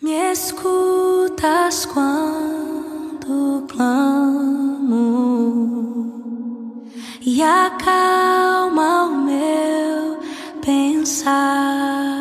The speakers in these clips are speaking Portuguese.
Me escutas quando clamo e acalma o meu pensar.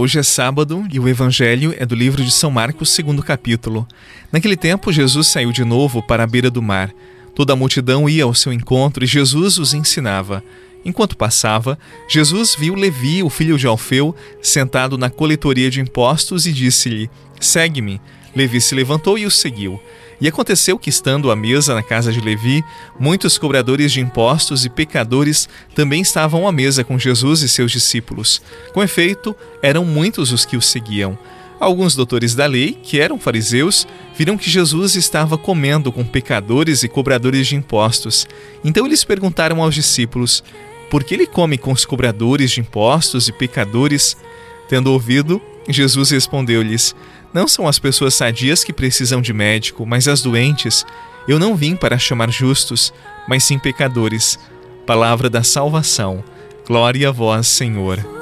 Hoje é sábado e o evangelho é do livro de São Marcos, segundo capítulo. Naquele tempo, Jesus saiu de novo para a beira do mar. Toda a multidão ia ao seu encontro e Jesus os ensinava. Enquanto passava, Jesus viu Levi, o filho de Alfeu, sentado na coletoria de impostos e disse-lhe: Segue-me. Levi se levantou e o seguiu. E aconteceu que, estando à mesa na casa de Levi, muitos cobradores de impostos e pecadores também estavam à mesa com Jesus e seus discípulos. Com efeito, eram muitos os que o seguiam. Alguns doutores da lei, que eram fariseus, viram que Jesus estava comendo com pecadores e cobradores de impostos. Então eles perguntaram aos discípulos: Por que ele come com os cobradores de impostos e pecadores? Tendo ouvido, Jesus respondeu-lhes: Não são as pessoas sadias que precisam de médico, mas as doentes. Eu não vim para chamar justos, mas sim pecadores. Palavra da salvação. Glória a vós, Senhor.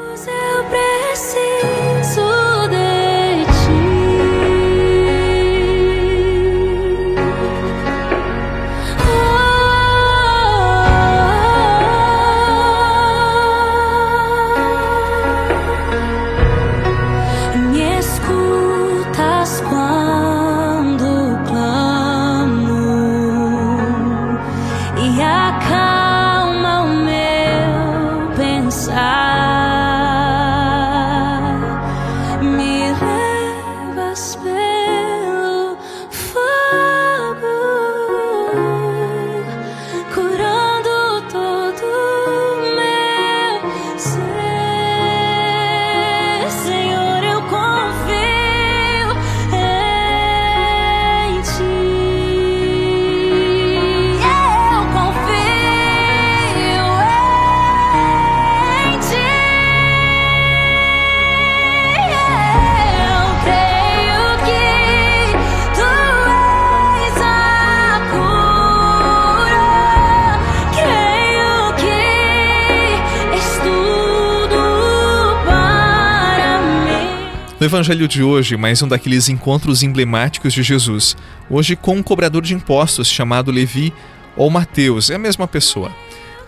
No evangelho de hoje, mais um daqueles encontros emblemáticos de Jesus. Hoje com um cobrador de impostos chamado Levi ou Mateus, é a mesma pessoa.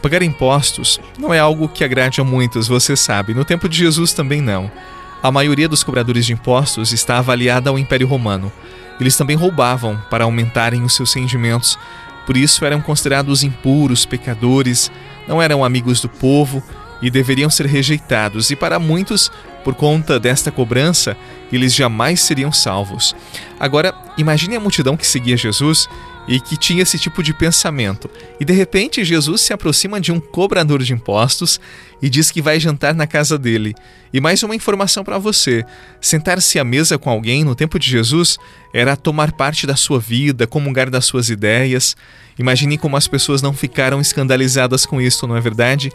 Pagar impostos não é algo que agrade a muitos, você sabe. No tempo de Jesus também não. A maioria dos cobradores de impostos está avaliada ao Império Romano. Eles também roubavam para aumentarem os seus rendimentos. Por isso eram considerados impuros, pecadores, não eram amigos do povo e deveriam ser rejeitados, e para muitos, por conta desta cobrança, eles jamais seriam salvos. Agora, imagine a multidão que seguia Jesus e que tinha esse tipo de pensamento. E de repente, Jesus se aproxima de um cobrador de impostos e diz que vai jantar na casa dele. E mais uma informação para você: sentar-se à mesa com alguém no tempo de Jesus era tomar parte da sua vida, comungar das suas ideias. Imagine como as pessoas não ficaram escandalizadas com isso, não é verdade?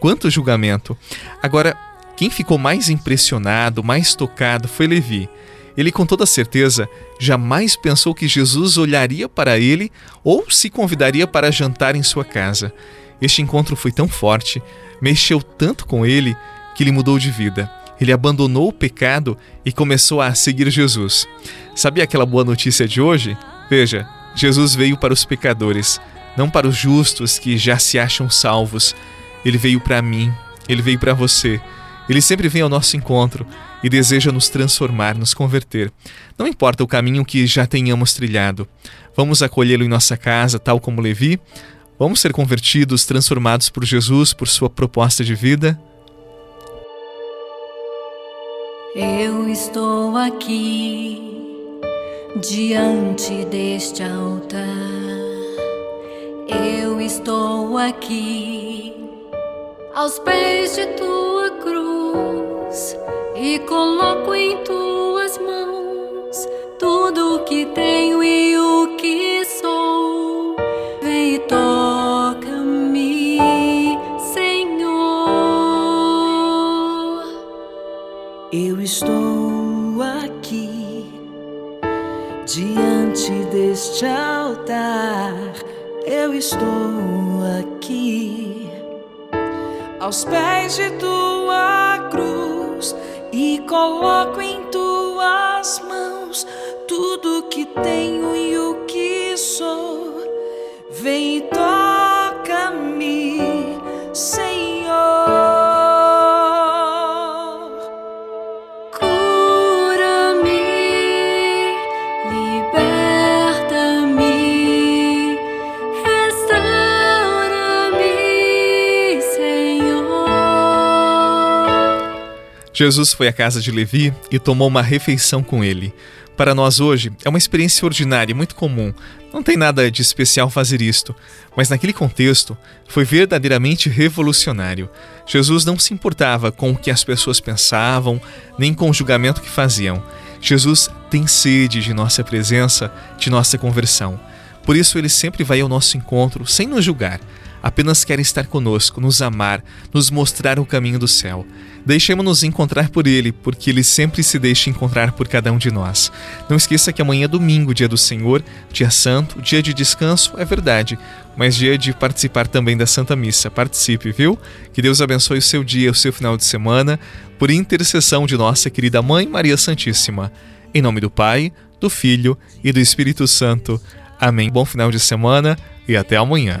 Quanto julgamento! Agora, quem ficou mais impressionado, mais tocado foi Levi. Ele, com toda certeza, jamais pensou que Jesus olharia para ele ou se convidaria para jantar em sua casa. Este encontro foi tão forte, mexeu tanto com ele, que ele mudou de vida. Ele abandonou o pecado e começou a seguir Jesus. Sabia aquela boa notícia de hoje? Veja, Jesus veio para os pecadores, não para os justos que já se acham salvos. Ele veio para mim, ele veio para você. Ele sempre vem ao nosso encontro e deseja nos transformar, nos converter. Não importa o caminho que já tenhamos trilhado. Vamos acolhê-lo em nossa casa, tal como Levi? Vamos ser convertidos, transformados por Jesus, por sua proposta de vida? Eu estou aqui diante deste altar. Eu estou aqui aos pés de tua cruz e coloco em tuas mãos tudo o que tenho e o que sou. Vem e toca-me, Senhor. Eu estou aqui diante deste altar, eu estou aqui, aos pés de tua cruz, e coloco em tuas mãos tudo que tenho e o que sou. Vem e toca-me, Jesus foi à casa de Levi e tomou uma refeição com ele. Para nós hoje, é uma experiência ordinária, muito comum. Não tem nada de especial fazer isto, mas naquele contexto foi verdadeiramente revolucionário. Jesus não se importava com o que as pessoas pensavam, nem com o julgamento que faziam. Jesus tem sede de nossa presença, de nossa conversão. Por isso ele sempre vai ao nosso encontro sem nos julgar apenas quer estar conosco, nos amar, nos mostrar o caminho do céu. Deixemos-nos encontrar por Ele, porque Ele sempre se deixa encontrar por cada um de nós. Não esqueça que amanhã é domingo, dia do Senhor, dia santo, dia de descanso, é verdade, mas dia de participar também da Santa Missa. Participe, viu? Que Deus abençoe o seu dia, o seu final de semana, por intercessão de nossa querida Mãe Maria Santíssima. Em nome do Pai, do Filho e do Espírito Santo. Amém. Bom final de semana e até amanhã.